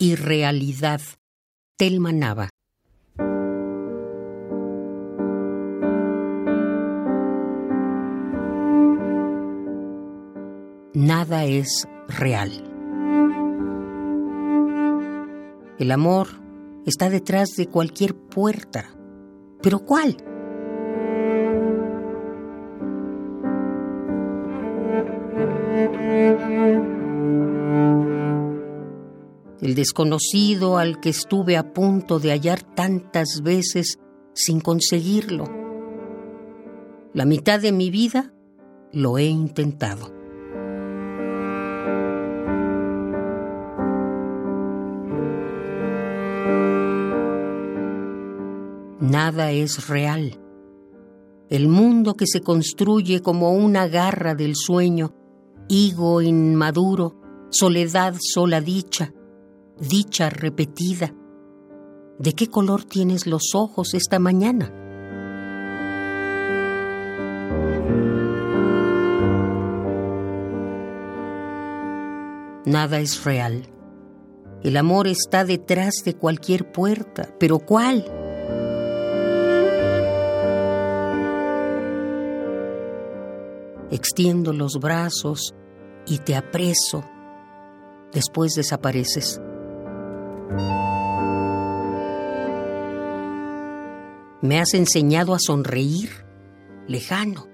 Irrealidad. Telma Nava. Nada es real. El amor está detrás de cualquier puerta. ¿Pero cuál? El desconocido al que estuve a punto de hallar tantas veces sin conseguirlo. La mitad de mi vida lo he intentado. Nada es real. El mundo que se construye como una garra del sueño, higo inmaduro, soledad sola dicha, dicha repetida. ¿De qué color tienes los ojos esta mañana? Nada es real. El amor está detrás de cualquier puerta, pero ¿cuál? Extiendo los brazos y te apreso. Después desapareces. Me has enseñado a sonreír, lejano,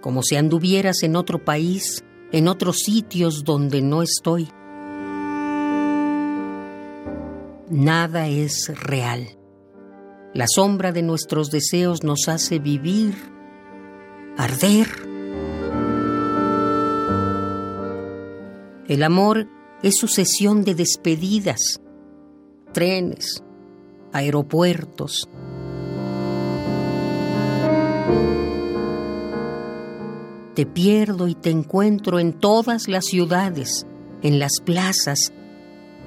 como si anduvieras en otro país, en otros sitios donde no estoy. Nada es real. La sombra de nuestros deseos nos hace vivir, arder. El amor es sucesión de despedidas, trenes, aeropuertos. Te pierdo y te encuentro en todas las ciudades, en las plazas,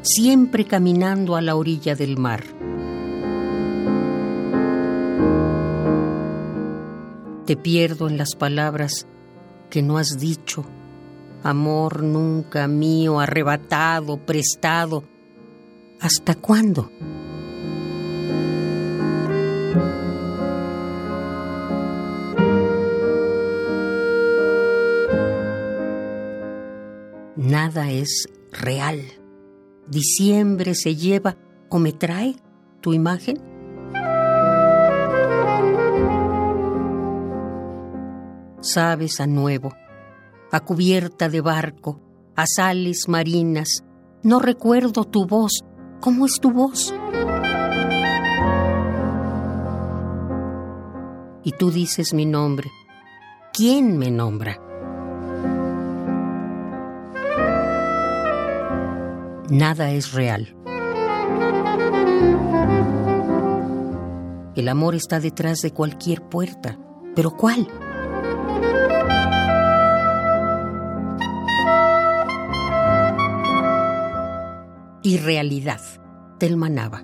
siempre caminando a la orilla del mar. Te pierdo en las palabras que no has dicho, amor nunca mío, arrebatado, prestado, ¿Hasta cuándo? Nada es real. Diciembre se lleva o me trae tu imagen. Sabes a nuevo, a cubierta de barco, a sales marinas, no recuerdo tu voz, ¿Cómo es tu voz? Y tú dices mi nombre. ¿Quién me nombra? Nada es real. El amor está detrás de cualquier puerta. ¿Pero cuál? Y realidad. Telma Nava.